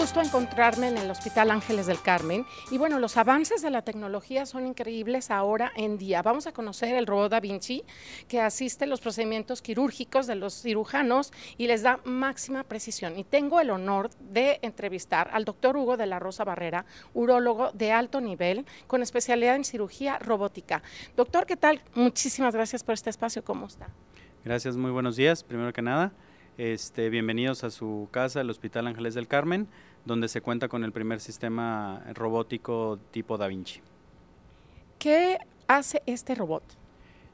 gusto encontrarme en el Hospital Ángeles del Carmen y bueno, los avances de la tecnología son increíbles ahora en día. Vamos a conocer el robot Da Vinci que asiste a los procedimientos quirúrgicos de los cirujanos y les da máxima precisión. Y tengo el honor de entrevistar al doctor Hugo de la Rosa Barrera, urólogo de alto nivel con especialidad en cirugía robótica. Doctor, ¿qué tal? Muchísimas gracias por este espacio. ¿Cómo está? Gracias, muy buenos días. Primero que nada. Este, bienvenidos a su casa, el Hospital Ángeles del Carmen, donde se cuenta con el primer sistema robótico tipo Da Vinci. ¿Qué hace este robot?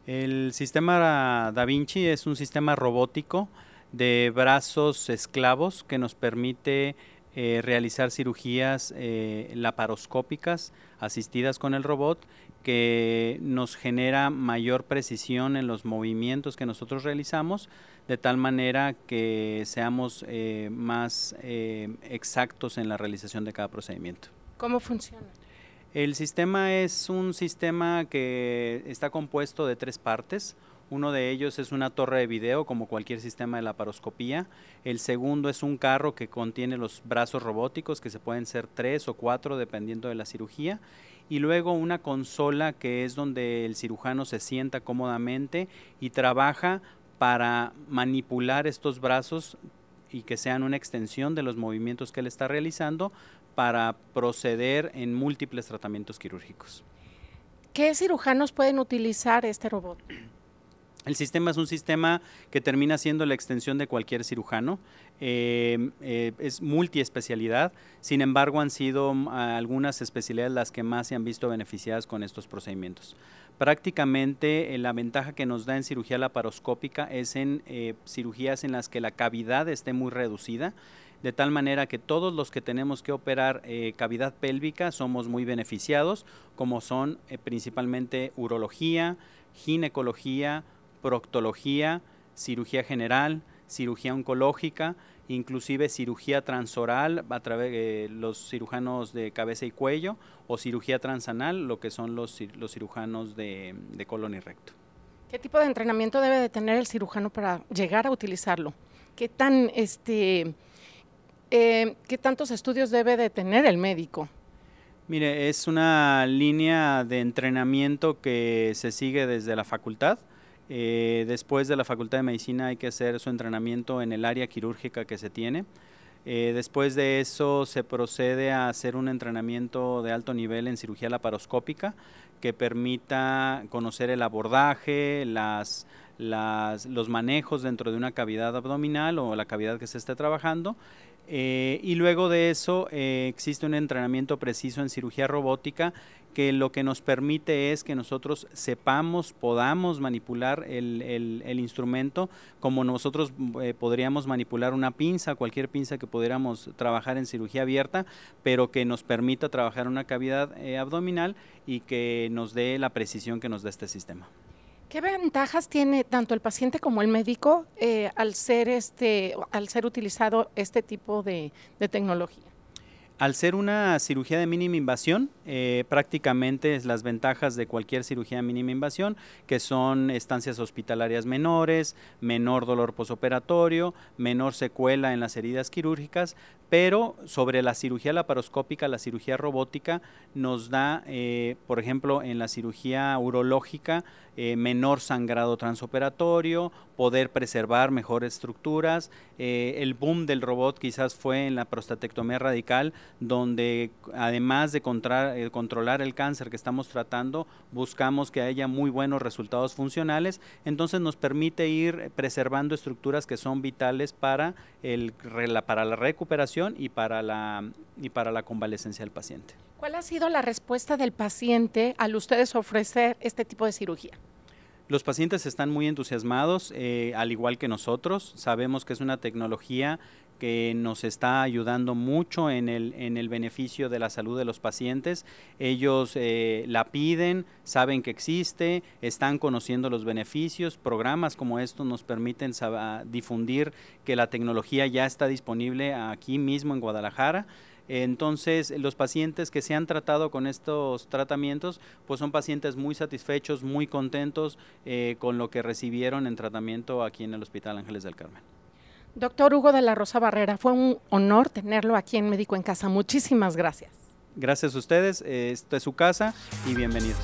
El sistema Da Vinci es un sistema robótico de brazos esclavos que nos permite eh, realizar cirugías eh, laparoscópicas asistidas con el robot que nos genera mayor precisión en los movimientos que nosotros realizamos, de tal manera que seamos eh, más exactos en la realización de cada procedimiento. ¿Cómo funciona? El sistema es un sistema que está compuesto de tres partes. Uno de ellos es una torre de video, como cualquier sistema de laparoscopía. El segundo es un carro que contiene los brazos robóticos, que se pueden ser tres o cuatro dependiendo de la cirugía y luego una consola que es donde el cirujano se sienta cómodamente y trabaja para manipular estos brazos y que sean una extensión de los movimientos que él está realizando para proceder en múltiples tratamientos quirúrgicos. ¿Qué cirujanos pueden utilizar este robot? El sistema es un sistema que termina siendo la extensión de cualquier cirujano. Eh, eh, es multiespecialidad, sin embargo han sido mm, algunas especialidades las que más se han visto beneficiadas con estos procedimientos. Prácticamente eh, la ventaja que nos da en cirugía laparoscópica es en cirugías en las que la cavidad esté muy reducida, de tal manera que todos los que tenemos que operar cavidad pélvica somos muy beneficiados, como son principalmente urología, ginecología, proctología, cirugía general, cirugía oncológica, inclusive cirugía transoral a través de los cirujanos de cabeza y cuello o cirugía transanal, lo que son los, los cirujanos de, colon y recto. ¿Qué tipo de entrenamiento debe de tener el cirujano para llegar a utilizarlo? ¿Qué tan este eh, qué tantos estudios debe de tener el médico? Mire, es una línea de entrenamiento que se sigue desde la facultad. Eh, después de la Facultad de Medicina hay que hacer su entrenamiento en el área quirúrgica que se tiene. Eh, después de eso se procede a hacer un entrenamiento de alto nivel en cirugía laparoscópica que permita conocer el abordaje, las, los manejos dentro de una cavidad abdominal o la cavidad que se esté trabajando. Eh, y luego de eso existe un entrenamiento preciso en cirugía robótica que lo que nos permite es que nosotros sepamos, podamos manipular el, instrumento como nosotros eh, podríamos manipular una pinza, cualquier pinza que pudiéramos trabajar en cirugía abierta, pero que nos permita trabajar una cavidad eh, abdominal y que nos dé la precisión que nos da este sistema. ¿Qué ventajas tiene tanto el paciente como el médico eh, al, ser este, al ser utilizado este tipo de tecnología? Al ser una cirugía de mínima invasión, eh, prácticamente es las ventajas de cualquier cirugía de mínima invasión, que son estancias hospitalarias menores, menor dolor posoperatorio, menor secuela en las heridas quirúrgicas, pero sobre la cirugía laparoscópica, la cirugía robótica nos da, eh, por ejemplo, en la cirugía urológica, eh, menor sangrado transoperatorio, poder preservar mejores estructuras. El boom del robot quizás fue en la prostatectomía radical, donde además de controlar el cáncer que estamos tratando, buscamos que haya muy buenos resultados funcionales. Entonces nos permite ir preservando estructuras que son vitales para, el, para la recuperación y para la, y para la convalecencia del paciente. ¿Cuál ha sido la respuesta del paciente al ustedes ofrecer este tipo de cirugía? Los pacientes están muy entusiasmados, eh, al igual que nosotros. Sabemos que es una tecnología que nos está ayudando mucho en el, en el beneficio de la salud de los pacientes. Ellos eh, la piden, saben que existe, están conociendo los beneficios. Programas como estos nos permiten difundir que la tecnología ya está disponible aquí mismo en Guadalajara. Entonces, los pacientes que se han tratado con estos tratamientos, pues son pacientes muy satisfechos, muy contentos eh, con lo que recibieron en tratamiento aquí en el Hospital Ángeles del Carmen. Doctor Hugo de la Rosa Barrera, fue un honor tenerlo aquí en Médico en Casa. Muchísimas gracias. Gracias a ustedes, esta es su casa y bienvenidos.